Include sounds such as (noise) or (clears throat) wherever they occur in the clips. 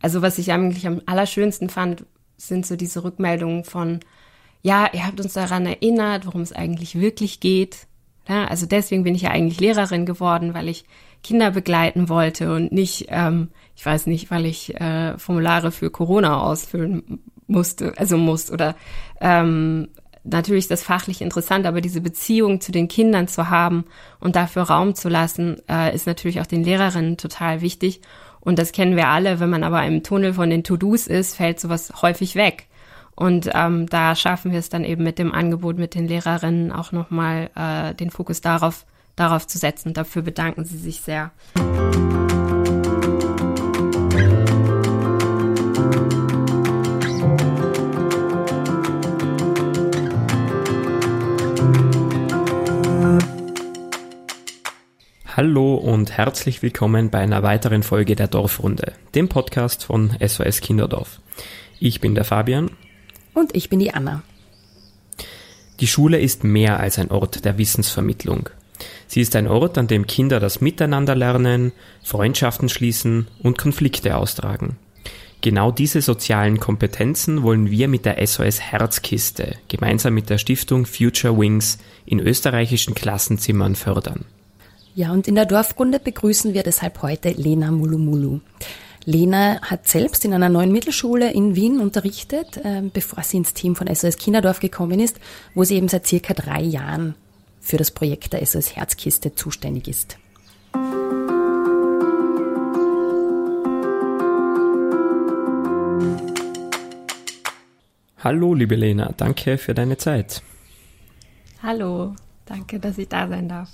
also was ich eigentlich am allerschönsten fand, sind so diese Rückmeldungen von, ja, ihr habt uns daran erinnert, worum es eigentlich wirklich geht. Ja, also deswegen bin ich ja eigentlich Lehrerin geworden, weil ich Kinder begleiten wollte und nicht, ähm, ich weiß nicht, weil ich äh, Formulare für Corona ausfüllen musste, also muss oder ähm, natürlich ist das fachlich interessant, aber diese Beziehung zu den Kindern zu haben und dafür Raum zu lassen, äh, ist natürlich auch den Lehrerinnen total wichtig. Und das kennen wir alle. Wenn man aber im Tunnel von den To-Dos ist, fällt sowas häufig weg. Und ähm, da schaffen wir es dann eben mit dem Angebot mit den Lehrerinnen auch nochmal äh, den Fokus darauf, darauf zu setzen. Dafür bedanken sie sich sehr. Hallo und herzlich willkommen bei einer weiteren Folge der Dorfrunde, dem Podcast von SOS Kinderdorf. Ich bin der Fabian. Und ich bin die Anna. Die Schule ist mehr als ein Ort der Wissensvermittlung. Sie ist ein Ort, an dem Kinder das Miteinander lernen, Freundschaften schließen und Konflikte austragen. Genau diese sozialen Kompetenzen wollen wir mit der SOS Herzkiste gemeinsam mit der Stiftung Future Wings in österreichischen Klassenzimmern fördern. Ja, und in der Dorfrunde begrüßen wir deshalb heute Lena Mulumulu. Lena hat selbst in einer neuen Mittelschule in Wien unterrichtet, äh, bevor sie ins Team von SOS Kinderdorf gekommen ist, wo sie eben seit circa drei Jahren für das Projekt der SOS Herzkiste zuständig ist. Hallo, liebe Lena, danke für deine Zeit. Hallo, danke, dass ich da sein darf.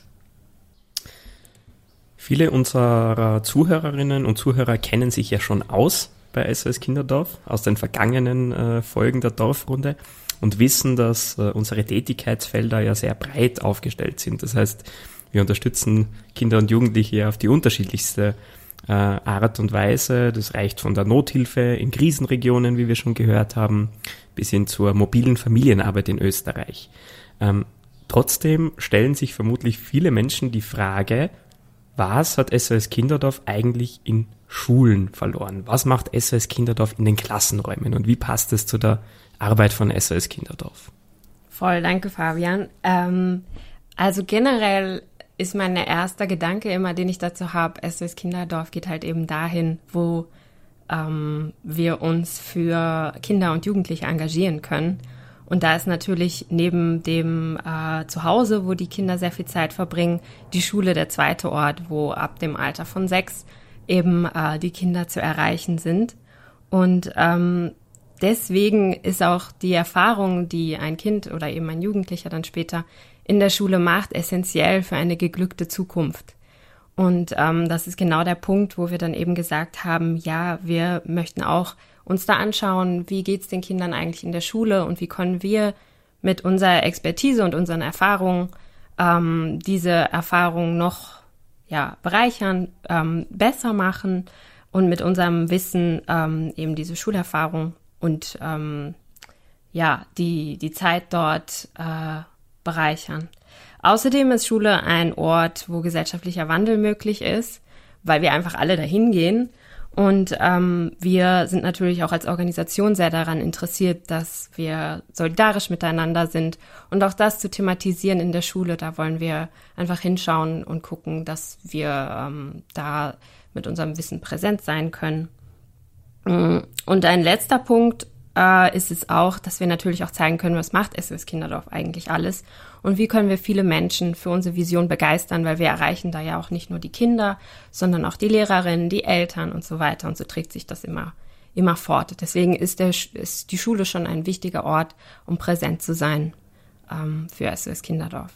Viele unserer Zuhörerinnen und Zuhörer kennen sich ja schon aus bei SOS Kinderdorf aus den vergangenen äh, Folgen der Dorfrunde und wissen, dass äh, unsere Tätigkeitsfelder ja sehr breit aufgestellt sind. Das heißt, wir unterstützen Kinder und Jugendliche auf die unterschiedlichste äh, Art und Weise. Das reicht von der Nothilfe in Krisenregionen, wie wir schon gehört haben, bis hin zur mobilen Familienarbeit in Österreich. Ähm, trotzdem stellen sich vermutlich viele Menschen die Frage, was hat SOS Kinderdorf eigentlich in Schulen verloren? Was macht SOS Kinderdorf in den Klassenräumen und wie passt es zu der Arbeit von SOS Kinderdorf? Voll, danke Fabian. Ähm, also generell ist mein erster Gedanke immer, den ich dazu habe, SOS Kinderdorf geht halt eben dahin, wo ähm, wir uns für Kinder und Jugendliche engagieren können. Und da ist natürlich neben dem äh, Zuhause, wo die Kinder sehr viel Zeit verbringen, die Schule der zweite Ort, wo ab dem Alter von sechs eben äh, die Kinder zu erreichen sind. Und ähm, deswegen ist auch die Erfahrung, die ein Kind oder eben ein Jugendlicher dann später in der Schule macht, essentiell für eine geglückte Zukunft. Und ähm, das ist genau der Punkt, wo wir dann eben gesagt haben, ja, wir möchten auch uns da anschauen, wie geht's den Kindern eigentlich in der Schule und wie können wir mit unserer Expertise und unseren Erfahrungen ähm, diese Erfahrungen noch ja, bereichern, ähm, besser machen und mit unserem Wissen ähm, eben diese Schulerfahrung und ähm, ja, die, die Zeit dort äh, bereichern. Außerdem ist Schule ein Ort, wo gesellschaftlicher Wandel möglich ist, weil wir einfach alle dahin gehen und ähm, wir sind natürlich auch als Organisation sehr daran interessiert, dass wir solidarisch miteinander sind und auch das zu thematisieren in der Schule. Da wollen wir einfach hinschauen und gucken, dass wir ähm, da mit unserem Wissen präsent sein können. Mm, und ein letzter Punkt äh, ist es auch, dass wir natürlich auch zeigen können, was macht SOS Kinderdorf eigentlich alles und wie können wir viele Menschen für unsere Vision begeistern, weil wir erreichen da ja auch nicht nur die Kinder, sondern auch die Lehrerinnen, die Eltern und so weiter. Und so trägt sich das immer, immer fort. Deswegen ist, der, ist die Schule schon ein wichtiger Ort, um präsent zu sein ähm, für SOS Kinderdorf.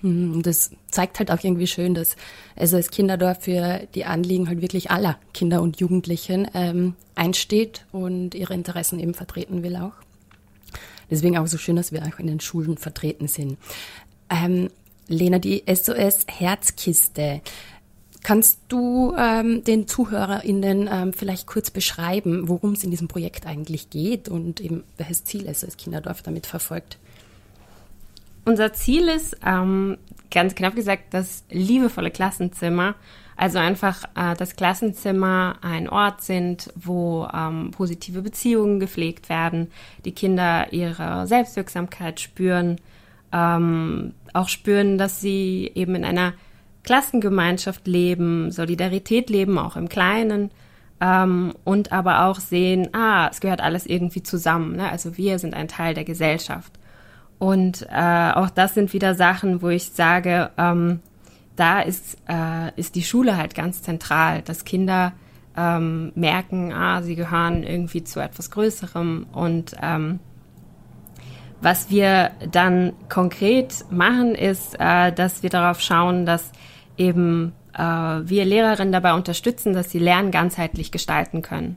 Hm, und das zeigt halt auch irgendwie schön, dass SOS Kinderdorf für die Anliegen halt wirklich aller Kinder und Jugendlichen ähm, einsteht und ihre Interessen eben vertreten will auch. Deswegen auch so schön, dass wir auch in den Schulen vertreten sind. Ähm, Lena, die SOS Herzkiste. Kannst du ähm, den ZuhörerInnen ähm, vielleicht kurz beschreiben, worum es in diesem Projekt eigentlich geht und eben welches Ziel SOS Kinderdorf damit verfolgt? Unser Ziel ist, ähm, ganz knapp gesagt, das liebevolle Klassenzimmer Also einfach äh, das Klassenzimmer ein Ort sind, wo ähm, positive Beziehungen gepflegt werden, die Kinder ihre Selbstwirksamkeit spüren, ähm, auch spüren, dass sie eben in einer Klassengemeinschaft leben, Solidarität leben, auch im Kleinen. Ähm, und aber auch sehen, ah, es gehört alles irgendwie zusammen. Ne? Also wir sind ein Teil der Gesellschaft. Und äh, auch das sind wieder Sachen, wo ich sage, ähm, da ist, äh, ist die Schule halt ganz zentral, dass Kinder ähm, merken, ah, sie gehören irgendwie zu etwas Größerem und ähm, was wir dann konkret machen, ist, äh, dass wir darauf schauen, dass eben äh, wir Lehrerinnen dabei unterstützen, dass sie Lernen ganzheitlich gestalten können.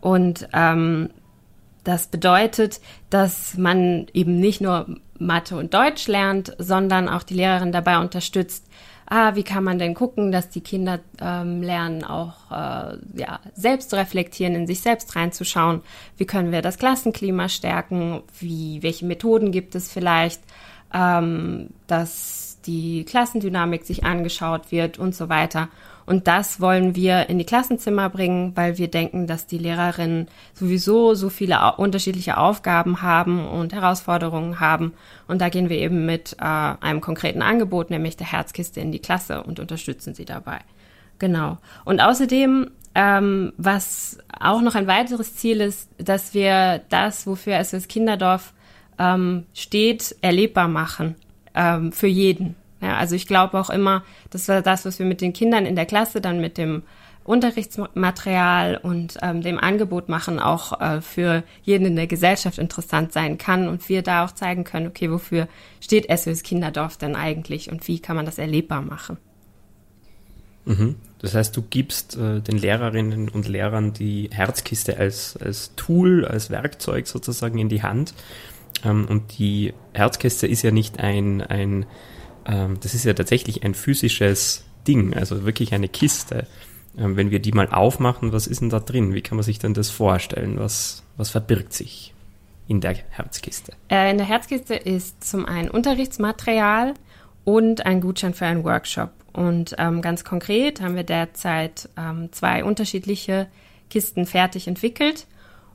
Und ähm, das bedeutet, dass man eben nicht nur Mathe und Deutsch lernt, sondern auch die Lehrerin dabei unterstützt, ah, wie kann man denn gucken, dass die Kinder ähm, lernen, auch äh, ja, selbst zu reflektieren, in sich selbst reinzuschauen. Wie können wir das Klassenklima stärken? Wie, welche Methoden gibt es vielleicht, ähm, dass die Klassendynamik sich angeschaut wird und so weiter. Und das wollen wir in die Klassenzimmer bringen, weil wir denken, dass die Lehrerinnen sowieso so viele unterschiedliche Aufgaben haben und Herausforderungen haben. Und da gehen wir eben mit äh, einem konkreten Angebot, nämlich der Herzkiste in die Klasse und unterstützen sie dabei. Genau. Und außerdem, ähm, was auch noch ein weiteres Ziel ist, dass wir das, wofür SOS Kinderdorf ähm, steht, erlebbar machen ähm, für jeden. Ja, also ich glaube auch immer, das war das, was wir mit den Kindern in der Klasse dann mit dem Unterrichtsmaterial und ähm, dem Angebot machen, auch äh, für jeden in der Gesellschaft interessant sein kann und wir da auch zeigen können, okay, wofür steht SOS Kinderdorf denn eigentlich und wie kann man das erlebbar machen. Mhm. Das heißt, du gibst äh, den Lehrerinnen und Lehrern die Herzkiste als, als Tool, als Werkzeug sozusagen in die Hand. Ähm, und die Herzkiste ist ja nicht ein, ein ähm, das ist ja tatsächlich ein physisches Ding, also wirklich eine Kiste. Ähm, wenn wir die mal aufmachen, was ist denn da drin? Wie kann man sich denn das vorstellen? Was, was verbirgt sich in der Herzkiste? Äh, in der Herzkiste ist zum einen Unterrichtsmaterial und ein Gutschein für einen Workshop. Und ähm, ganz konkret haben wir derzeit ähm, zwei unterschiedliche Kisten fertig entwickelt.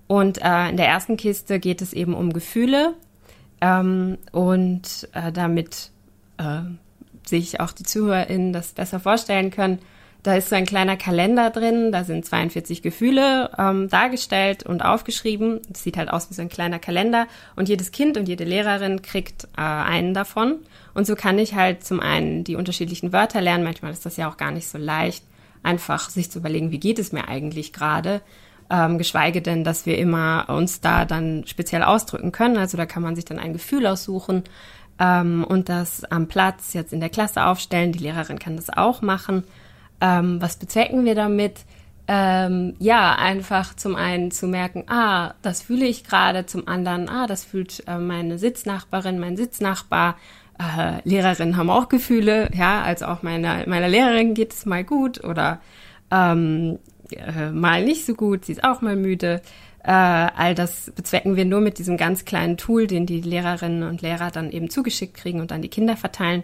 Und äh, in der ersten Kiste geht es eben um Gefühle. Ähm, und äh, damit äh, sich auch die ZuhörerInnen das besser vorstellen können. Da ist so ein kleiner Kalender drin, da sind 42 Gefühle ähm, dargestellt und aufgeschrieben. Das sieht halt aus wie so ein kleiner Kalender und jedes Kind und jede Lehrerin kriegt äh, einen davon. Und so kann ich halt zum einen die unterschiedlichen Wörter lernen. Manchmal ist das ja auch gar nicht so leicht, einfach sich zu überlegen, wie geht es mir eigentlich gerade. Ähm, geschweige denn, dass wir immer uns da dann speziell ausdrücken können. Also da kann man sich dann ein Gefühl aussuchen ähm, und das am Platz jetzt in der Klasse aufstellen. Die Lehrerin kann das auch machen. Ähm, was bezwecken wir damit? Ähm, ja, einfach zum einen zu merken, ah, das fühle ich gerade, zum anderen, ah, das fühlt äh, meine Sitznachbarin, mein Sitznachbar. Äh, Lehrerinnen haben auch Gefühle, ja, also auch meiner, meiner Lehrerin geht es mal gut oder ähm, äh, mal nicht so gut, sie ist auch mal müde. Äh, all das bezwecken wir nur mit diesem ganz kleinen Tool, den die Lehrerinnen und Lehrer dann eben zugeschickt kriegen und an die Kinder verteilen.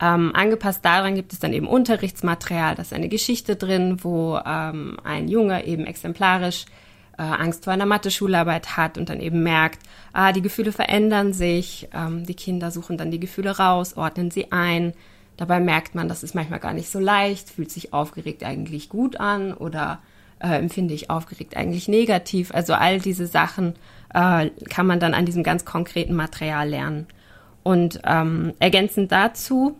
Ähm, angepasst daran gibt es dann eben Unterrichtsmaterial, da ist eine Geschichte drin, wo ähm, ein Junge eben exemplarisch äh, Angst vor einer Mathe-Schularbeit hat und dann eben merkt, ah, die Gefühle verändern sich, ähm, die Kinder suchen dann die Gefühle raus, ordnen sie ein. Dabei merkt man, das ist manchmal gar nicht so leicht, fühlt sich aufgeregt eigentlich gut an oder äh, empfinde ich aufgeregt eigentlich negativ. Also all diese Sachen äh, kann man dann an diesem ganz konkreten Material lernen. Und ähm, ergänzend dazu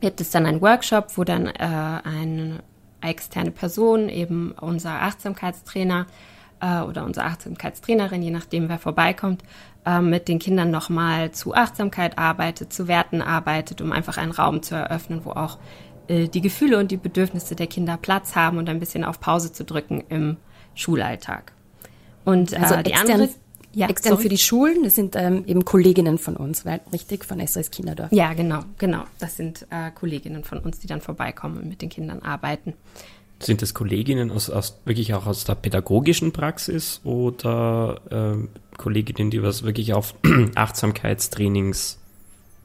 gibt es dann einen Workshop, wo dann äh, eine externe Person, eben unser Achtsamkeitstrainer äh, oder unsere Achtsamkeitstrainerin, je nachdem wer vorbeikommt, äh, mit den Kindern nochmal zu Achtsamkeit arbeitet, zu Werten arbeitet, um einfach einen Raum zu eröffnen, wo auch äh, die Gefühle und die Bedürfnisse der Kinder Platz haben und ein bisschen auf Pause zu drücken im Schulalltag. Und äh, also die extern, andere ja, extern für die Schulen, das sind ähm, eben Kolleginnen von uns, weil, richtig, von SOS Kinderdorf. Ja, genau, genau. Das sind äh, Kolleginnen von uns, die dann vorbeikommen und mit den Kindern arbeiten. Sind das Kolleginnen aus, aus wirklich auch aus der pädagogischen Praxis oder äh, Kolleginnen, die was wirklich auf (clears throat) Achtsamkeitstrainings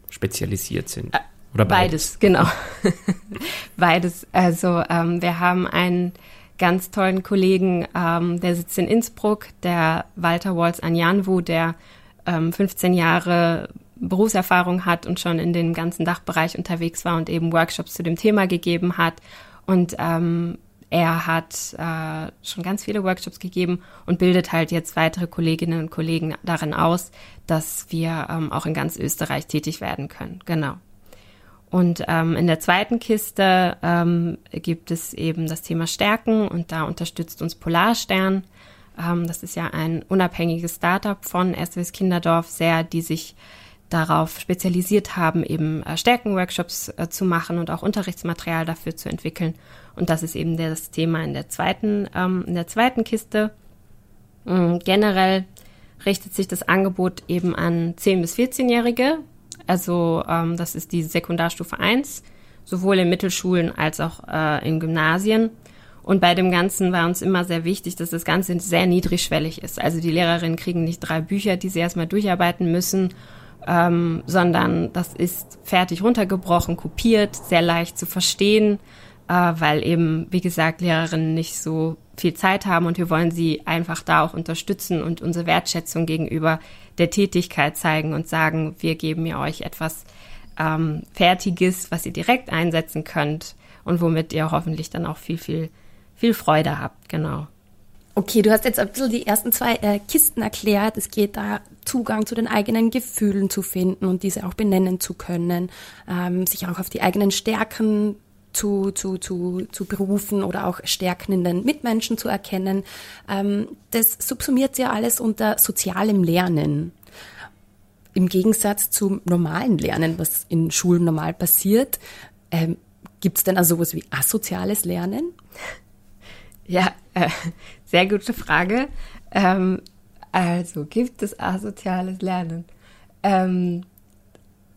spezialisiert sind? Oder beides? Beides, genau. (laughs) beides. Also ähm, wir haben einen ganz tollen Kollegen, ähm, der sitzt in Innsbruck, der Walter Walls Anjanwu, der ähm, 15 Jahre Berufserfahrung hat und schon in dem ganzen Dachbereich unterwegs war und eben Workshops zu dem Thema gegeben hat. Und ähm, er hat äh, schon ganz viele Workshops gegeben und bildet halt jetzt weitere Kolleginnen und Kollegen darin aus, dass wir ähm, auch in ganz Österreich tätig werden können. Genau. Und ähm, in der zweiten Kiste ähm, gibt es eben das Thema Stärken und da unterstützt uns Polarstern. Ähm, das ist ja ein unabhängiges Startup von SWS Kinderdorf sehr, die sich darauf spezialisiert haben, eben äh, Stärkenworkshops äh, zu machen und auch Unterrichtsmaterial dafür zu entwickeln. Und das ist eben das Thema in der zweiten, ähm, in der zweiten Kiste. Ähm, generell richtet sich das Angebot eben an 10- bis 14-Jährige. Also ähm, das ist die Sekundarstufe 1, sowohl in Mittelschulen als auch äh, in Gymnasien. Und bei dem Ganzen war uns immer sehr wichtig, dass das Ganze sehr niedrigschwellig ist. Also die Lehrerinnen kriegen nicht drei Bücher, die sie erstmal durcharbeiten müssen ähm, sondern das ist fertig runtergebrochen, kopiert, sehr leicht zu verstehen, weil eben, wie gesagt, Lehrerinnen nicht so viel Zeit haben und wir wollen sie einfach da auch unterstützen und unsere Wertschätzung gegenüber der Tätigkeit zeigen und sagen, wir geben ihr euch etwas ähm, Fertiges, was ihr direkt einsetzen könnt und womit ihr hoffentlich dann auch viel, viel, viel Freude habt, genau. Okay, du hast jetzt ein bisschen die ersten zwei äh, Kisten erklärt. Es geht da Zugang zu den eigenen Gefühlen zu finden und diese auch benennen zu können, ähm, sich auch auf die eigenen Stärken zu, zu, zu, zu berufen oder auch Stärken in den Mitmenschen zu erkennen. Ähm, das subsumiert ja alles unter sozialem Lernen. Im Gegensatz zum normalen Lernen, was in Schulen normal passiert, ähm, gibt es denn also sowas wie asoziales Lernen? Ja, äh, sehr gute Frage. Ähm, also, gibt es asoziales Lernen? Ähm,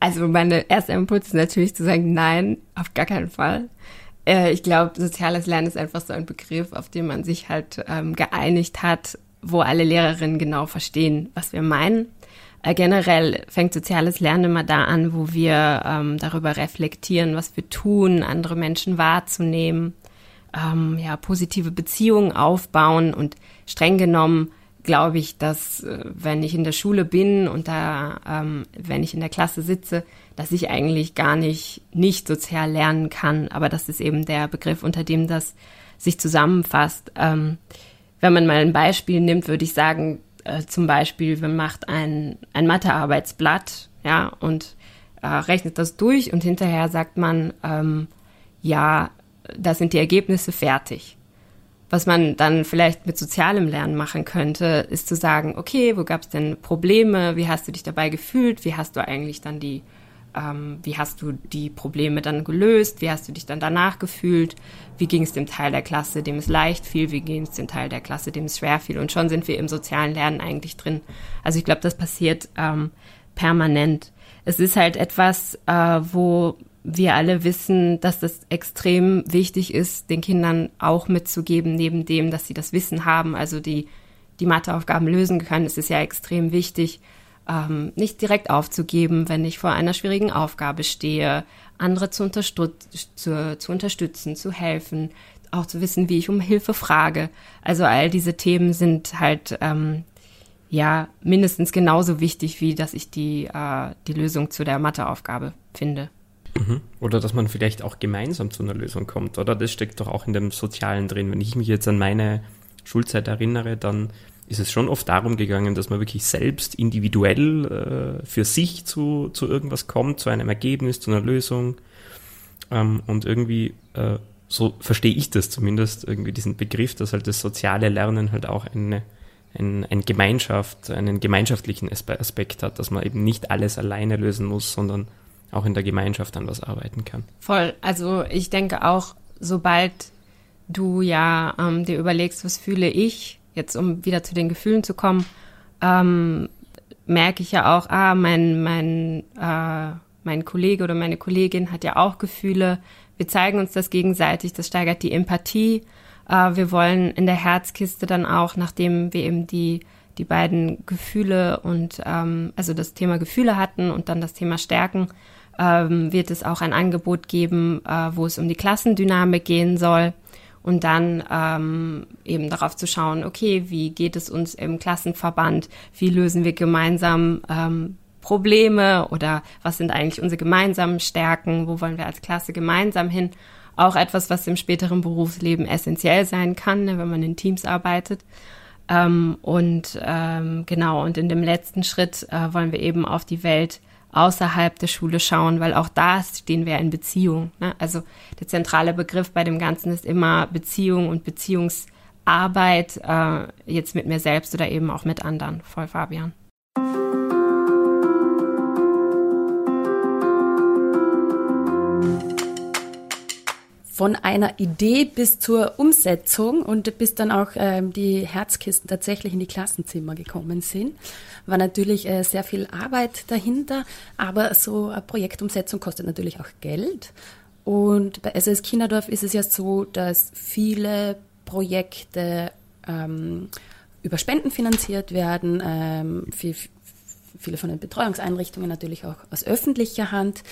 also, meine erste Impuls ist natürlich zu sagen, nein, auf gar keinen Fall. Äh, ich glaube, soziales Lernen ist einfach so ein Begriff, auf den man sich halt ähm, geeinigt hat, wo alle Lehrerinnen genau verstehen, was wir meinen. Äh, generell fängt soziales Lernen immer da an, wo wir ähm, darüber reflektieren, was wir tun, andere Menschen wahrzunehmen, ähm, ja, positive Beziehungen aufbauen und streng genommen glaube ich, dass äh, wenn ich in der Schule bin und da, ähm, wenn ich in der Klasse sitze, dass ich eigentlich gar nicht nicht sozial lernen kann. Aber das ist eben der Begriff, unter dem das sich zusammenfasst. Ähm, wenn man mal ein Beispiel nimmt, würde ich sagen, äh, zum Beispiel, man macht ein, ein Mathearbeitsblatt, ja, und äh, rechnet das durch und hinterher sagt man, ähm, ja, da sind die Ergebnisse fertig. Was man dann vielleicht mit sozialem Lernen machen könnte, ist zu sagen, okay, wo gab es denn Probleme? Wie hast du dich dabei gefühlt? Wie hast du eigentlich dann die, ähm, wie hast du die Probleme dann gelöst? Wie hast du dich dann danach gefühlt? Wie ging es dem Teil der Klasse, dem es leicht fiel? Wie ging es dem Teil der Klasse, dem es schwer fiel? Und schon sind wir im sozialen Lernen eigentlich drin. Also ich glaube, das passiert ähm, permanent. Es ist halt etwas, äh, wo wir alle wissen, dass das extrem wichtig ist, den Kindern auch mitzugeben, neben dem, dass sie das Wissen haben, also die, die Matheaufgaben lösen können. Es ist ja extrem wichtig, ähm, nicht direkt aufzugeben, wenn ich vor einer schwierigen Aufgabe stehe, andere zu, unterstütz zu, zu unterstützen, zu helfen, auch zu wissen, wie ich um Hilfe frage. Also all diese Themen sind halt ähm, ja mindestens genauso wichtig, wie dass ich die, äh, die Lösung zu der Matheaufgabe finde. Mhm. Oder dass man vielleicht auch gemeinsam zu einer Lösung kommt, oder? Das steckt doch auch in dem Sozialen drin. Wenn ich mich jetzt an meine Schulzeit erinnere, dann ist es schon oft darum gegangen, dass man wirklich selbst individuell äh, für sich zu, zu irgendwas kommt, zu einem Ergebnis, zu einer Lösung. Ähm, und irgendwie, äh, so verstehe ich das zumindest, irgendwie diesen Begriff, dass halt das soziale Lernen halt auch eine, ein, ein Gemeinschaft, einen gemeinschaftlichen Aspekt hat, dass man eben nicht alles alleine lösen muss, sondern auch in der Gemeinschaft an was arbeiten kann. Voll. Also ich denke auch, sobald du ja ähm, dir überlegst, was fühle ich, jetzt um wieder zu den Gefühlen zu kommen, ähm, merke ich ja auch, ah, mein, mein, äh, mein Kollege oder meine Kollegin hat ja auch Gefühle. Wir zeigen uns das gegenseitig, das steigert die Empathie. Äh, wir wollen in der Herzkiste dann auch, nachdem wir eben die, die beiden Gefühle und ähm, also das Thema Gefühle hatten und dann das Thema Stärken, ähm, wird es auch ein Angebot geben, äh, wo es um die Klassendynamik gehen soll und dann ähm, eben darauf zu schauen, okay, wie geht es uns im Klassenverband, wie lösen wir gemeinsam ähm, Probleme oder was sind eigentlich unsere gemeinsamen Stärken, wo wollen wir als Klasse gemeinsam hin. Auch etwas, was im späteren Berufsleben essentiell sein kann, ne, wenn man in Teams arbeitet. Ähm, und ähm, genau, und in dem letzten Schritt äh, wollen wir eben auf die Welt außerhalb der Schule schauen, weil auch da stehen wir in Beziehung. Ne? Also der zentrale Begriff bei dem Ganzen ist immer Beziehung und Beziehungsarbeit, äh, jetzt mit mir selbst oder eben auch mit anderen. Voll Fabian. Von einer Idee bis zur Umsetzung und bis dann auch ähm, die Herzkisten tatsächlich in die Klassenzimmer gekommen sind, war natürlich äh, sehr viel Arbeit dahinter, aber so eine Projektumsetzung kostet natürlich auch Geld. Und bei SOS Kinderdorf ist es ja so, dass viele Projekte ähm, über Spenden finanziert werden, ähm, für, viele von den Betreuungseinrichtungen natürlich auch aus öffentlicher Hand.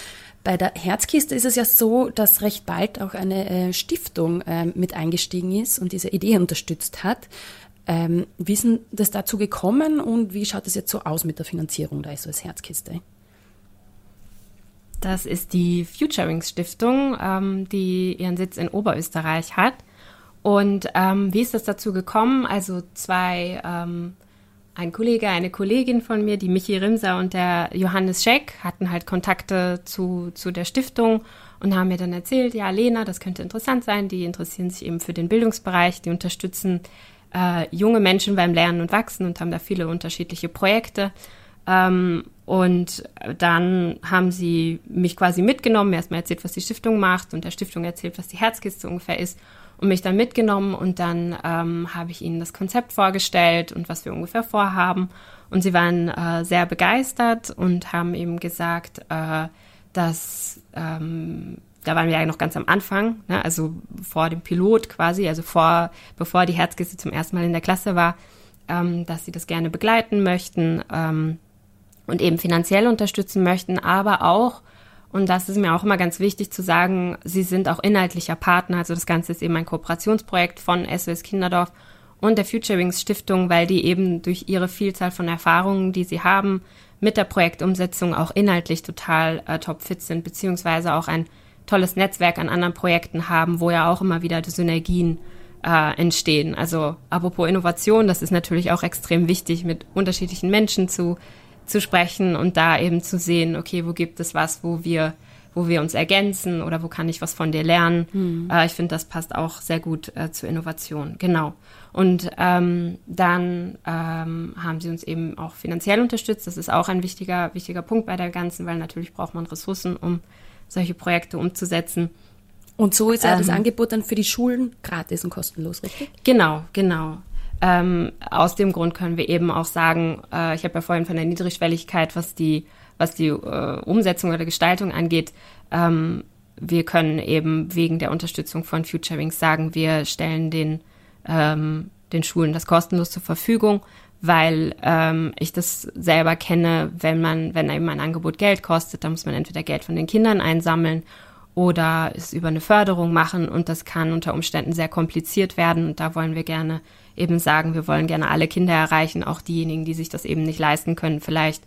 Bei der Herzkiste ist es ja so, dass recht bald auch eine äh, Stiftung äh, mit eingestiegen ist und diese Idee unterstützt hat. Ähm, wie ist denn das dazu gekommen und wie schaut es jetzt so aus mit der Finanzierung der SOS Herzkiste? Das ist die Futurings Stiftung, ähm, die ihren Sitz in Oberösterreich hat. Und ähm, wie ist das dazu gekommen? Also zwei ähm, ein Kollege, eine Kollegin von mir, die Michi Rimser und der Johannes Scheck, hatten halt Kontakte zu, zu der Stiftung und haben mir dann erzählt, ja, Lena, das könnte interessant sein, die interessieren sich eben für den Bildungsbereich, die unterstützen äh, junge Menschen beim Lernen und Wachsen und haben da viele unterschiedliche Projekte. Ähm, und dann haben sie mich quasi mitgenommen, erstmal erzählt, was die Stiftung macht und der Stiftung erzählt, was die Herzkiste ungefähr ist und mich dann mitgenommen und dann ähm, habe ich ihnen das Konzept vorgestellt und was wir ungefähr vorhaben. Und sie waren äh, sehr begeistert und haben eben gesagt, äh, dass ähm, da waren wir ja noch ganz am Anfang, ne? also vor dem Pilot quasi, also vor, bevor die Herzkiste zum ersten Mal in der Klasse war, ähm, dass sie das gerne begleiten möchten ähm, und eben finanziell unterstützen möchten, aber auch und das ist mir auch immer ganz wichtig zu sagen, sie sind auch inhaltlicher Partner. Also das Ganze ist eben ein Kooperationsprojekt von SOS Kinderdorf und der Future Wings Stiftung, weil die eben durch ihre Vielzahl von Erfahrungen, die sie haben, mit der Projektumsetzung auch inhaltlich total äh, topfit sind, beziehungsweise auch ein tolles Netzwerk an anderen Projekten haben, wo ja auch immer wieder Synergien äh, entstehen. Also apropos Innovation, das ist natürlich auch extrem wichtig, mit unterschiedlichen Menschen zu zu sprechen und da eben zu sehen, okay, wo gibt es was, wo wir, wo wir uns ergänzen oder wo kann ich was von dir lernen. Mhm. Äh, ich finde, das passt auch sehr gut äh, zur Innovation. Genau. Und ähm, dann ähm, haben sie uns eben auch finanziell unterstützt. Das ist auch ein wichtiger, wichtiger Punkt bei der ganzen, weil natürlich braucht man Ressourcen, um solche Projekte umzusetzen. Und so ist ja ähm, das Angebot dann für die Schulen gratis und kostenlos, richtig? Genau, genau. Ähm, aus dem Grund können wir eben auch sagen, äh, ich habe ja vorhin von der Niedrigschwelligkeit, was die, was die äh, Umsetzung oder Gestaltung angeht, ähm, wir können eben wegen der Unterstützung von Future Wings sagen, wir stellen den, ähm, den Schulen das kostenlos zur Verfügung, weil ähm, ich das selber kenne, wenn man, wenn eben ein Angebot Geld kostet, dann muss man entweder Geld von den Kindern einsammeln oder es über eine Förderung machen und das kann unter Umständen sehr kompliziert werden und da wollen wir gerne eben sagen, wir wollen gerne alle Kinder erreichen, auch diejenigen, die sich das eben nicht leisten können, vielleicht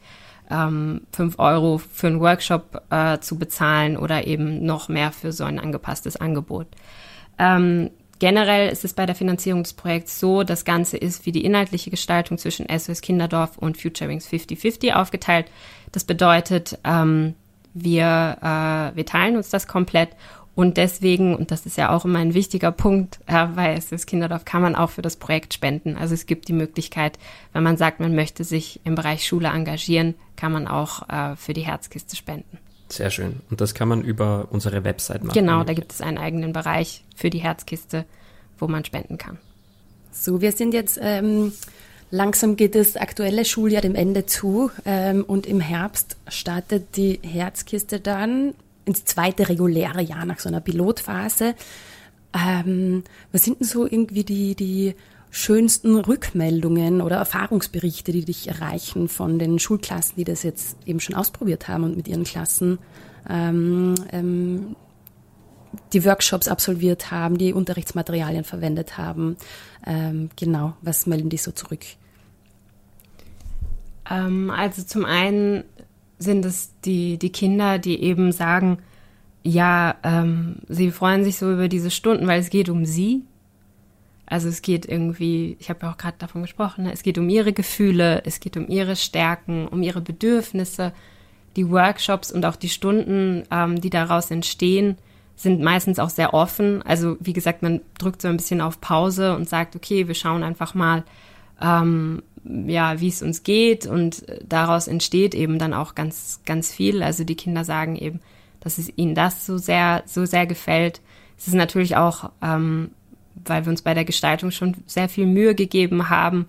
ähm, fünf Euro für einen Workshop äh, zu bezahlen oder eben noch mehr für so ein angepasstes Angebot. Ähm, generell ist es bei der Finanzierung des Projekts so, das Ganze ist wie die inhaltliche Gestaltung zwischen SOS Kinderdorf und Future Wings 50-50 aufgeteilt. Das bedeutet, ähm, wir, äh, wir teilen uns das komplett und deswegen, und das ist ja auch immer ein wichtiger Punkt, äh, weil es ist Kinderdorf, kann man auch für das Projekt spenden. Also es gibt die Möglichkeit, wenn man sagt, man möchte sich im Bereich Schule engagieren, kann man auch äh, für die Herzkiste spenden. Sehr schön. Und das kann man über unsere Website machen. Genau, da gibt es einen eigenen Bereich für die Herzkiste, wo man spenden kann. So, wir sind jetzt ähm, langsam geht das aktuelle Schuljahr dem Ende zu ähm, und im Herbst startet die Herzkiste dann ins zweite reguläre Jahr nach so einer Pilotphase. Ähm, was sind denn so irgendwie die, die schönsten Rückmeldungen oder Erfahrungsberichte, die dich erreichen von den Schulklassen, die das jetzt eben schon ausprobiert haben und mit ihren Klassen ähm, ähm, die Workshops absolviert haben, die Unterrichtsmaterialien verwendet haben. Ähm, genau, was melden die so zurück? Ähm, also zum einen sind es die, die Kinder, die eben sagen, ja, ähm, sie freuen sich so über diese Stunden, weil es geht um sie. Also es geht irgendwie, ich habe ja auch gerade davon gesprochen, ne? es geht um ihre Gefühle, es geht um ihre Stärken, um ihre Bedürfnisse. Die Workshops und auch die Stunden, ähm, die daraus entstehen, sind meistens auch sehr offen. Also wie gesagt, man drückt so ein bisschen auf Pause und sagt, okay, wir schauen einfach mal, ähm, ja, wie es uns geht und daraus entsteht eben dann auch ganz, ganz viel. Also die Kinder sagen eben, dass es ihnen das so sehr, so sehr gefällt. Es ist natürlich auch, ähm, weil wir uns bei der Gestaltung schon sehr viel Mühe gegeben haben,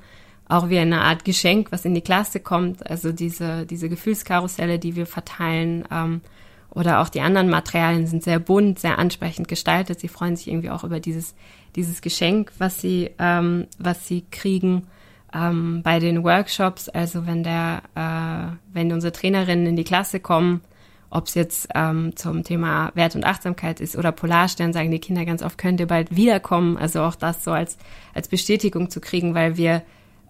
auch wie eine Art Geschenk, was in die Klasse kommt. Also diese, diese Gefühlskarusselle, die wir verteilen, ähm, oder auch die anderen Materialien sind sehr bunt, sehr ansprechend gestaltet. Sie freuen sich irgendwie auch über dieses, dieses Geschenk, was sie, ähm, was sie kriegen ähm, bei den Workshops. Also wenn der, äh, wenn unsere Trainerinnen in die Klasse kommen, ob es jetzt ähm, zum Thema Wert und Achtsamkeit ist oder Polarstern, sagen die Kinder ganz oft, könnt ihr bald wiederkommen. Also auch das so als, als Bestätigung zu kriegen, weil wir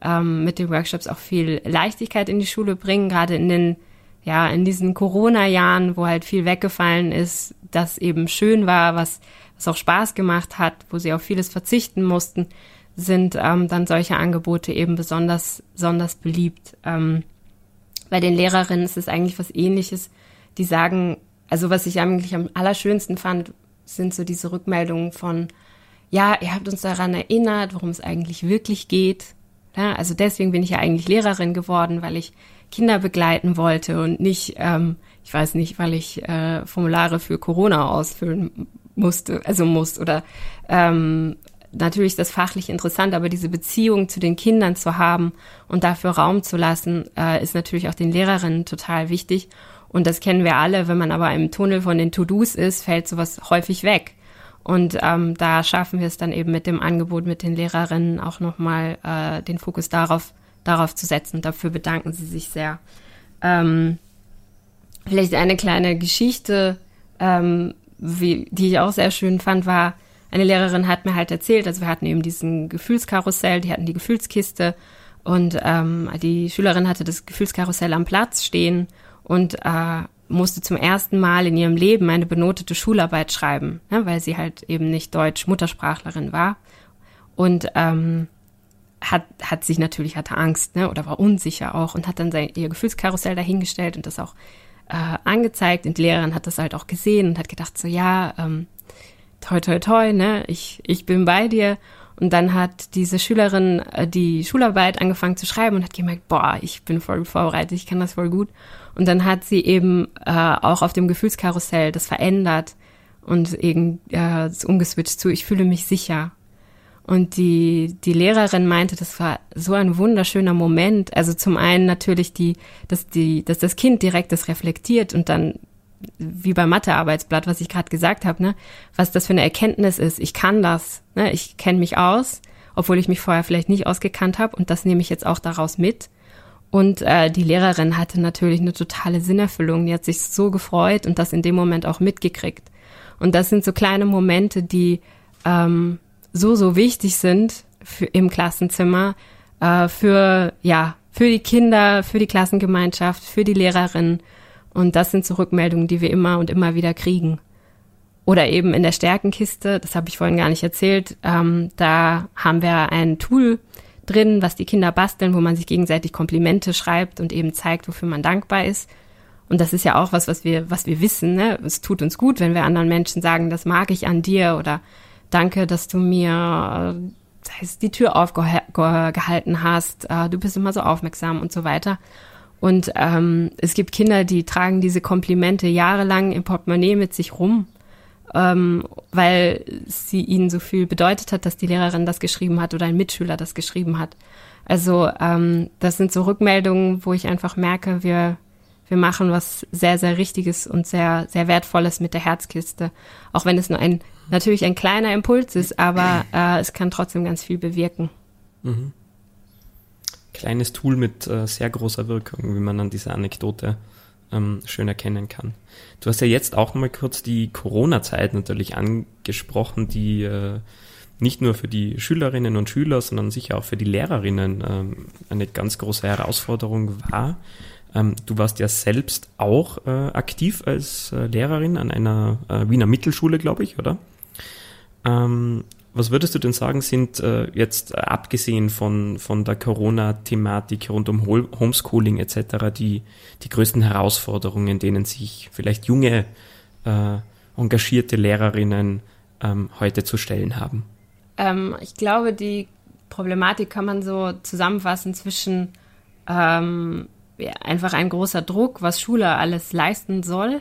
ähm, mit den Workshops auch viel Leichtigkeit in die Schule bringen, gerade in den ja, in diesen Corona-Jahren, wo halt viel weggefallen ist, das eben schön war, was, was auch Spaß gemacht hat, wo sie auf vieles verzichten mussten, sind ähm, dann solche Angebote eben besonders, besonders beliebt. Ähm, bei den Lehrerinnen ist es eigentlich was ähnliches. Die sagen, also was ich eigentlich am allerschönsten fand, sind so diese Rückmeldungen von, ja, ihr habt uns daran erinnert, worum es eigentlich wirklich geht. Ja, also deswegen bin ich ja eigentlich Lehrerin geworden, weil ich Kinder begleiten wollte und nicht, ähm, ich weiß nicht, weil ich äh, Formulare für Corona ausfüllen musste, also muss oder ähm, natürlich ist das fachlich interessant, aber diese Beziehung zu den Kindern zu haben und dafür Raum zu lassen, äh, ist natürlich auch den Lehrerinnen total wichtig. Und das kennen wir alle. Wenn man aber im Tunnel von den To-Dos ist, fällt sowas häufig weg. Und ähm, da schaffen wir es dann eben mit dem Angebot mit den Lehrerinnen auch nochmal äh, den Fokus darauf darauf zu setzen. Dafür bedanken sie sich sehr. Ähm, vielleicht eine kleine Geschichte, ähm, wie, die ich auch sehr schön fand, war, eine Lehrerin hat mir halt erzählt, also wir hatten eben diesen Gefühlskarussell, die hatten die Gefühlskiste und ähm, die Schülerin hatte das Gefühlskarussell am Platz stehen und äh, musste zum ersten Mal in ihrem Leben eine benotete Schularbeit schreiben, ne, weil sie halt eben nicht Deutsch-Muttersprachlerin war. Und ähm, hat, hat sich natürlich, hatte Angst ne, oder war unsicher auch und hat dann sein, ihr Gefühlskarussell dahingestellt und das auch äh, angezeigt. Und die Lehrerin hat das halt auch gesehen und hat gedacht, so ja, ähm, toi, toi, toi, ne, ich, ich bin bei dir. Und dann hat diese Schülerin äh, die Schularbeit angefangen zu schreiben und hat gemerkt, boah, ich bin voll vorbereitet, ich kann das voll gut. Und dann hat sie eben äh, auch auf dem Gefühlskarussell das verändert und eben äh, umgeswitcht zu, ich fühle mich sicher. Und die, die Lehrerin meinte, das war so ein wunderschöner Moment. Also zum einen natürlich die, dass die, dass das Kind direkt das reflektiert und dann wie beim Mathearbeitsblatt, was ich gerade gesagt habe, ne, was das für eine Erkenntnis ist. Ich kann das, ne, ich kenne mich aus, obwohl ich mich vorher vielleicht nicht ausgekannt habe und das nehme ich jetzt auch daraus mit. Und äh, die Lehrerin hatte natürlich eine totale Sinnerfüllung. Die hat sich so gefreut und das in dem Moment auch mitgekriegt. Und das sind so kleine Momente, die ähm, so, so wichtig sind für, im Klassenzimmer, äh, für, ja, für die Kinder, für die Klassengemeinschaft, für die Lehrerinnen. Und das sind so Rückmeldungen, die wir immer und immer wieder kriegen. Oder eben in der Stärkenkiste, das habe ich vorhin gar nicht erzählt, ähm, da haben wir ein Tool drin, was die Kinder basteln, wo man sich gegenseitig Komplimente schreibt und eben zeigt, wofür man dankbar ist. Und das ist ja auch was, was wir, was wir wissen. Ne? Es tut uns gut, wenn wir anderen Menschen sagen, das mag ich an dir oder danke, dass du mir das heißt, die Tür aufgehalten hast, äh, du bist immer so aufmerksam und so weiter. Und ähm, es gibt Kinder, die tragen diese Komplimente jahrelang im Portemonnaie mit sich rum, ähm, weil sie ihnen so viel bedeutet hat, dass die Lehrerin das geschrieben hat oder ein Mitschüler das geschrieben hat. Also ähm, das sind so Rückmeldungen, wo ich einfach merke, wir wir machen was sehr, sehr Richtiges und sehr, sehr Wertvolles mit der Herzkiste. Auch wenn es nur ein, natürlich ein kleiner Impuls ist, aber äh, es kann trotzdem ganz viel bewirken. Mhm. Kleines Tool mit äh, sehr großer Wirkung, wie man an dieser Anekdote ähm, schön erkennen kann. Du hast ja jetzt auch nochmal kurz die Corona-Zeit natürlich angesprochen, die äh, nicht nur für die Schülerinnen und Schüler, sondern sicher auch für die Lehrerinnen ähm, eine ganz große Herausforderung war. Ähm, du warst ja selbst auch äh, aktiv als äh, Lehrerin an einer äh, Wiener Mittelschule, glaube ich, oder? Ähm, was würdest du denn sagen, sind äh, jetzt äh, abgesehen von, von der Corona-Thematik rund um Homeschooling etc. die, die größten Herausforderungen, denen sich vielleicht junge, äh, engagierte Lehrerinnen ähm, heute zu stellen haben? Ähm, ich glaube, die Problematik kann man so zusammenfassen zwischen ähm, ja, einfach ein großer Druck, was Schule alles leisten soll.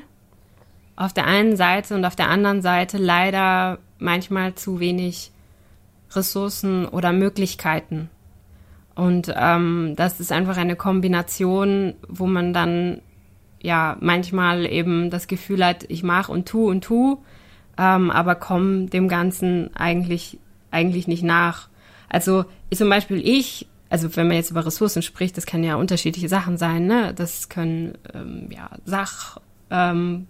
Auf der einen Seite und auf der anderen Seite leider manchmal zu wenig Ressourcen oder Möglichkeiten. Und ähm, das ist einfach eine Kombination, wo man dann ja manchmal eben das Gefühl hat, ich mache und tu und tu, ähm, aber komme dem Ganzen eigentlich eigentlich nicht nach. Also zum Beispiel ich, also wenn man jetzt über Ressourcen spricht, das kann ja unterschiedliche Sachen sein, ne? Das können ähm, ja Sach, ähm,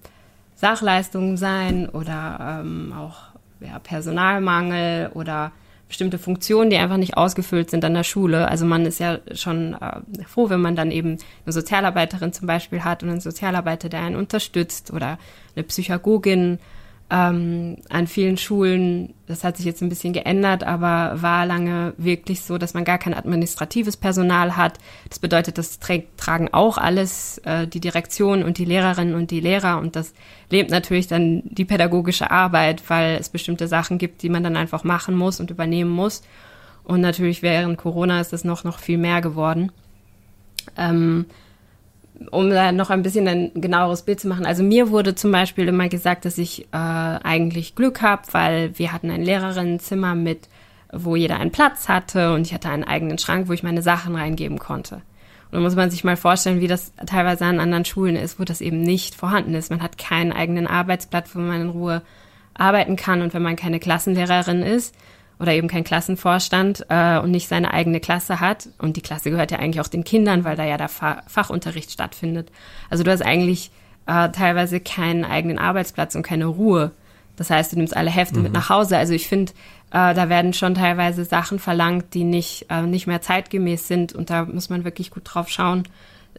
Sachleistungen sein oder ähm, auch ja, Personalmangel oder bestimmte Funktionen, die einfach nicht ausgefüllt sind an der Schule. Also man ist ja schon äh, froh, wenn man dann eben eine Sozialarbeiterin zum Beispiel hat und einen Sozialarbeiter, der einen unterstützt oder eine Psychagogin ähm, an vielen Schulen, das hat sich jetzt ein bisschen geändert, aber war lange wirklich so, dass man gar kein administratives Personal hat. Das bedeutet, das tragen auch alles äh, die Direktion und die Lehrerinnen und die Lehrer und das lebt natürlich dann die pädagogische Arbeit, weil es bestimmte Sachen gibt, die man dann einfach machen muss und übernehmen muss. Und natürlich während Corona ist das noch, noch viel mehr geworden. Ähm, um da noch ein bisschen ein genaueres Bild zu machen. Also mir wurde zum Beispiel immer gesagt, dass ich äh, eigentlich Glück habe, weil wir hatten ein Lehrerinnenzimmer mit, wo jeder einen Platz hatte und ich hatte einen eigenen Schrank, wo ich meine Sachen reingeben konnte. Und da muss man sich mal vorstellen, wie das teilweise an anderen Schulen ist, wo das eben nicht vorhanden ist. Man hat keinen eigenen Arbeitsplatz, wo man in Ruhe arbeiten kann und wenn man keine Klassenlehrerin ist, oder eben kein Klassenvorstand äh, und nicht seine eigene Klasse hat. Und die Klasse gehört ja eigentlich auch den Kindern, weil da ja der Fa Fachunterricht stattfindet. Also du hast eigentlich äh, teilweise keinen eigenen Arbeitsplatz und keine Ruhe. Das heißt, du nimmst alle Hefte mhm. mit nach Hause. Also ich finde, äh, da werden schon teilweise Sachen verlangt, die nicht, äh, nicht mehr zeitgemäß sind. Und da muss man wirklich gut drauf schauen,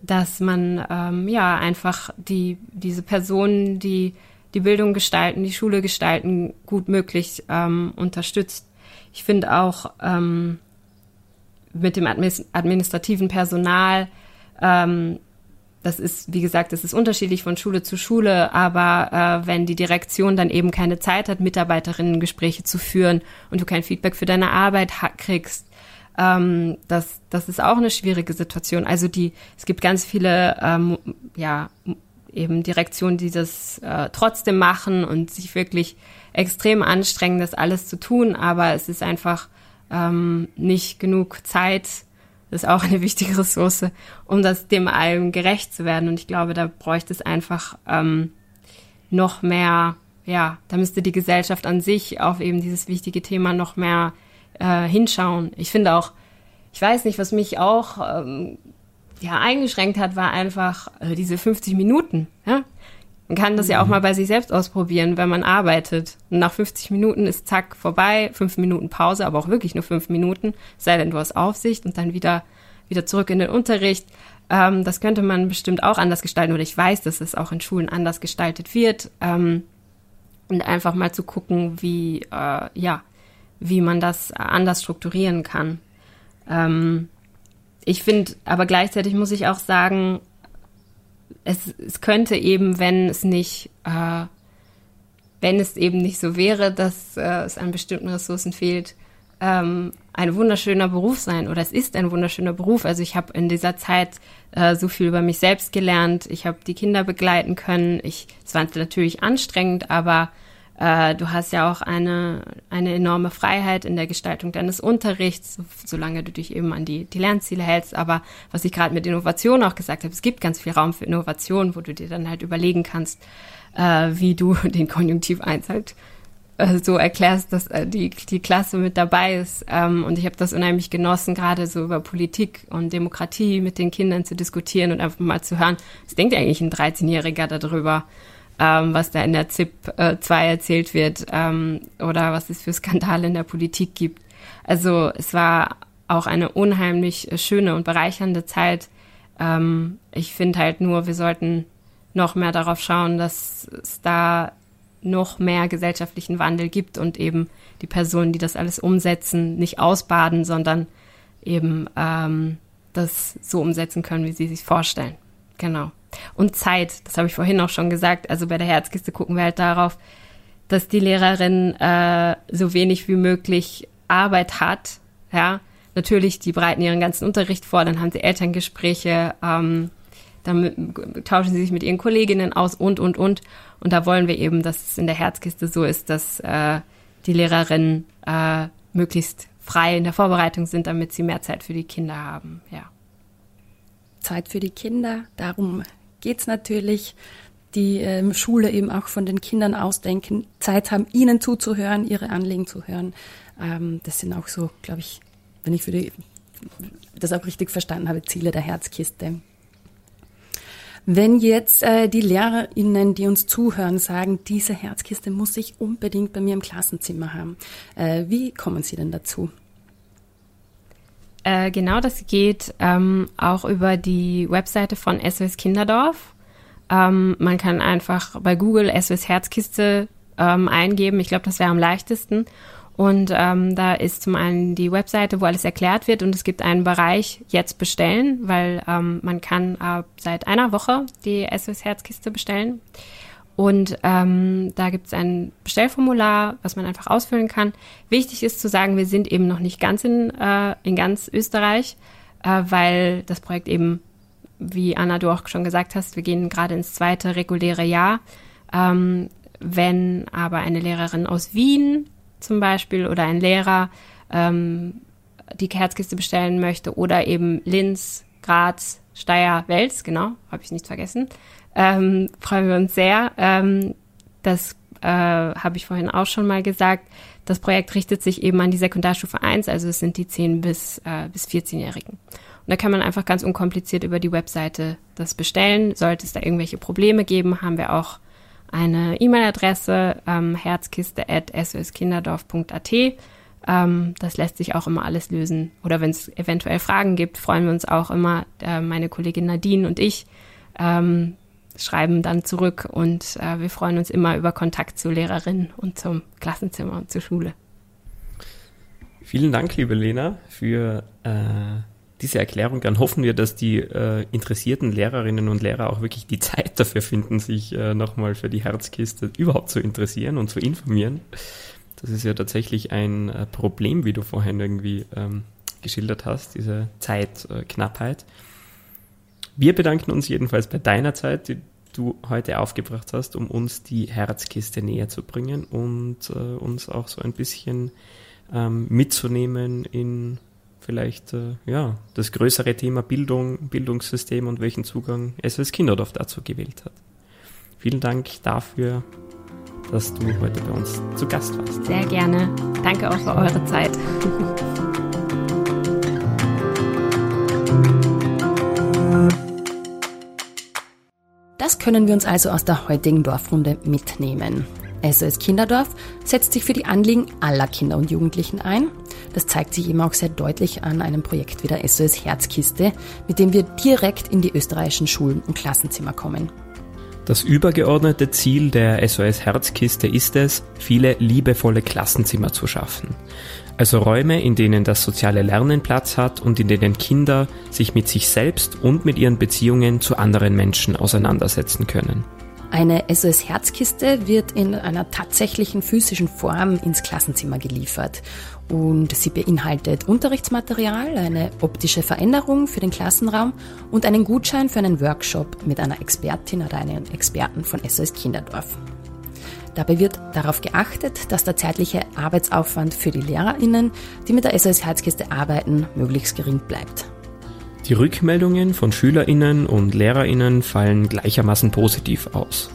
dass man ähm, ja einfach die, diese Personen, die die Bildung gestalten, die Schule gestalten, gut möglich ähm, unterstützt. Ich finde auch ähm, mit dem administrativen Personal, ähm, das ist, wie gesagt, das ist unterschiedlich von Schule zu Schule, aber äh, wenn die Direktion dann eben keine Zeit hat, Mitarbeiterinnen-Gespräche zu führen und du kein Feedback für deine Arbeit kriegst, ähm, das, das ist auch eine schwierige Situation. Also die, es gibt ganz viele, ähm, ja, eben Direktionen, die das äh, trotzdem machen und sich wirklich extrem anstrengend, das alles zu tun, aber es ist einfach ähm, nicht genug Zeit. Das ist auch eine wichtige Ressource, um das dem allem gerecht zu werden. Und ich glaube, da bräuchte es einfach ähm, noch mehr, ja, da müsste die Gesellschaft an sich auf eben dieses wichtige Thema noch mehr äh, hinschauen. Ich finde auch, ich weiß nicht, was mich auch ähm, ja eingeschränkt hat, war einfach äh, diese 50 Minuten. Ja? Man kann das ja auch mhm. mal bei sich selbst ausprobieren, wenn man arbeitet. Und nach 50 Minuten ist zack vorbei, fünf Minuten Pause, aber auch wirklich nur fünf Minuten, sei denn du hast Aufsicht und dann wieder, wieder zurück in den Unterricht. Ähm, das könnte man bestimmt auch anders gestalten oder ich weiß, dass es auch in Schulen anders gestaltet wird. Ähm, und einfach mal zu gucken, wie, äh, ja, wie man das anders strukturieren kann. Ähm, ich finde, aber gleichzeitig muss ich auch sagen, es, es könnte eben, wenn es nicht, äh, wenn es eben nicht so wäre, dass äh, es an bestimmten Ressourcen fehlt, ähm, ein wunderschöner Beruf sein oder es ist ein wunderschöner Beruf. Also ich habe in dieser Zeit äh, so viel über mich selbst gelernt. Ich habe die Kinder begleiten können. Ich, es war natürlich anstrengend, aber äh, du hast ja auch eine, eine enorme Freiheit in der Gestaltung deines Unterrichts, solange du dich eben an die, die Lernziele hältst. Aber was ich gerade mit Innovation auch gesagt habe, es gibt ganz viel Raum für Innovation, wo du dir dann halt überlegen kannst, äh, wie du (laughs) den Konjunktiv 1 halt äh, so erklärst, dass die, die Klasse mit dabei ist. Ähm, und ich habe das unheimlich genossen, gerade so über Politik und Demokratie mit den Kindern zu diskutieren und einfach mal zu hören, was denkt eigentlich ein 13-Jähriger darüber, ähm, was da in der ZIP äh, 2 erzählt wird ähm, oder was es für Skandale in der Politik gibt. Also es war auch eine unheimlich schöne und bereichernde Zeit. Ähm, ich finde halt nur, wir sollten noch mehr darauf schauen, dass es da noch mehr gesellschaftlichen Wandel gibt und eben die Personen, die das alles umsetzen, nicht ausbaden, sondern eben ähm, das so umsetzen können, wie sie sich vorstellen. Genau. Und Zeit, das habe ich vorhin auch schon gesagt. Also bei der Herzkiste gucken wir halt darauf, dass die Lehrerin äh, so wenig wie möglich Arbeit hat. Ja, natürlich, die bereiten ihren ganzen Unterricht vor, dann haben sie Elterngespräche, ähm, dann tauschen sie sich mit ihren Kolleginnen aus und, und, und. Und da wollen wir eben, dass es in der Herzkiste so ist, dass äh, die Lehrerinnen äh, möglichst frei in der Vorbereitung sind, damit sie mehr Zeit für die Kinder haben. Ja. Zeit für die Kinder, darum geht es natürlich. Die ähm, Schule eben auch von den Kindern ausdenken, Zeit haben, ihnen zuzuhören, ihre Anliegen zu hören. Ähm, das sind auch so, glaube ich, wenn ich die, das auch richtig verstanden habe, Ziele der Herzkiste. Wenn jetzt äh, die LehrerInnen, die uns zuhören, sagen, diese Herzkiste muss ich unbedingt bei mir im Klassenzimmer haben, äh, wie kommen Sie denn dazu? Äh, genau, das geht ähm, auch über die Webseite von SOS Kinderdorf. Ähm, man kann einfach bei Google SOS Herzkiste ähm, eingeben. Ich glaube, das wäre am leichtesten. Und ähm, da ist zum einen die Webseite, wo alles erklärt wird und es gibt einen Bereich jetzt bestellen, weil ähm, man kann äh, seit einer Woche die SOS Herzkiste bestellen. Und ähm, da gibt es ein Bestellformular, was man einfach ausfüllen kann. Wichtig ist zu sagen, wir sind eben noch nicht ganz in, äh, in ganz Österreich, äh, weil das Projekt eben, wie Anna du auch schon gesagt hast, wir gehen gerade ins zweite reguläre Jahr. Ähm, wenn aber eine Lehrerin aus Wien zum Beispiel oder ein Lehrer ähm, die Herzkiste bestellen möchte oder eben Linz, Graz, Steyr, Wels, genau, habe ich nicht vergessen, ähm, freuen wir uns sehr. Ähm, das äh, habe ich vorhin auch schon mal gesagt. Das Projekt richtet sich eben an die Sekundarstufe 1, also es sind die 10 bis, äh, bis 14-Jährigen. Und da kann man einfach ganz unkompliziert über die Webseite das bestellen. Sollte es da irgendwelche Probleme geben, haben wir auch eine E-Mail-Adresse ähm, herzkiste.soskinderdorf.at. Ähm, das lässt sich auch immer alles lösen. Oder wenn es eventuell Fragen gibt, freuen wir uns auch immer. Äh, meine Kollegin Nadine und ich ähm, schreiben dann zurück und äh, wir freuen uns immer über Kontakt zu Lehrerinnen und zum Klassenzimmer und zur Schule. Vielen Dank, liebe Lena, für äh, diese Erklärung, dann hoffen wir, dass die äh, interessierten Lehrerinnen und Lehrer auch wirklich die Zeit dafür finden, sich äh, nochmal für die Herzkiste überhaupt zu interessieren und zu informieren. Das ist ja tatsächlich ein äh, Problem, wie du vorhin irgendwie ähm, geschildert hast, diese Zeitknappheit. Wir bedanken uns jedenfalls bei deiner Zeit, die du heute aufgebracht hast, um uns die Herzkiste näher zu bringen und äh, uns auch so ein bisschen ähm, mitzunehmen in vielleicht äh, ja, das größere Thema Bildung, Bildungssystem und welchen Zugang SOS Kinderdorf dazu gewählt hat. Vielen Dank dafür, dass du heute bei uns zu Gast warst. Sehr gerne. Danke auch für eure Zeit. (laughs) können wir uns also aus der heutigen Dorfrunde mitnehmen. SOS Kinderdorf setzt sich für die Anliegen aller Kinder und Jugendlichen ein. Das zeigt sich eben auch sehr deutlich an einem Projekt wie der SOS Herzkiste, mit dem wir direkt in die österreichischen Schulen und Klassenzimmer kommen. Das übergeordnete Ziel der SOS Herzkiste ist es, viele liebevolle Klassenzimmer zu schaffen. Also Räume, in denen das soziale Lernen Platz hat und in denen Kinder sich mit sich selbst und mit ihren Beziehungen zu anderen Menschen auseinandersetzen können. Eine SOS Herzkiste wird in einer tatsächlichen physischen Form ins Klassenzimmer geliefert und sie beinhaltet Unterrichtsmaterial, eine optische Veränderung für den Klassenraum und einen Gutschein für einen Workshop mit einer Expertin oder einem Experten von SOS Kinderdorf. Dabei wird darauf geachtet, dass der zeitliche Arbeitsaufwand für die LehrerInnen, die mit der SOS Herzkiste arbeiten, möglichst gering bleibt. Die Rückmeldungen von SchülerInnen und LehrerInnen fallen gleichermaßen positiv aus.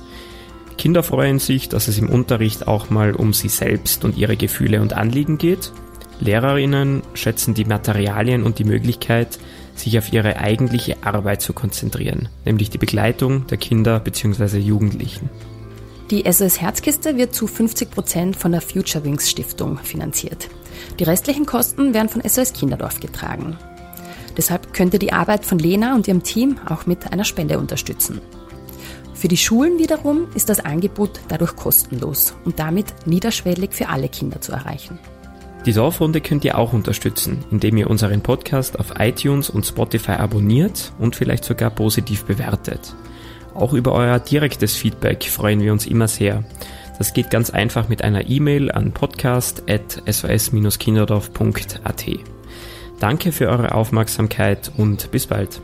Kinder freuen sich, dass es im Unterricht auch mal um sie selbst und ihre Gefühle und Anliegen geht. Lehrerinnen schätzen die Materialien und die Möglichkeit, sich auf ihre eigentliche Arbeit zu konzentrieren, nämlich die Begleitung der Kinder bzw. Jugendlichen. Die SOS Herzkiste wird zu 50 Prozent von der Future Wings Stiftung finanziert. Die restlichen Kosten werden von SOS Kinderdorf getragen. Deshalb könnte die Arbeit von Lena und ihrem Team auch mit einer Spende unterstützen. Für die Schulen wiederum ist das Angebot dadurch kostenlos und damit niederschwellig für alle Kinder zu erreichen. Die Dorfrunde könnt ihr auch unterstützen, indem ihr unseren Podcast auf iTunes und Spotify abonniert und vielleicht sogar positiv bewertet. Auch über euer direktes Feedback freuen wir uns immer sehr. Das geht ganz einfach mit einer E-Mail an podcast.sos-kinderdorf.at. Danke für eure Aufmerksamkeit und bis bald.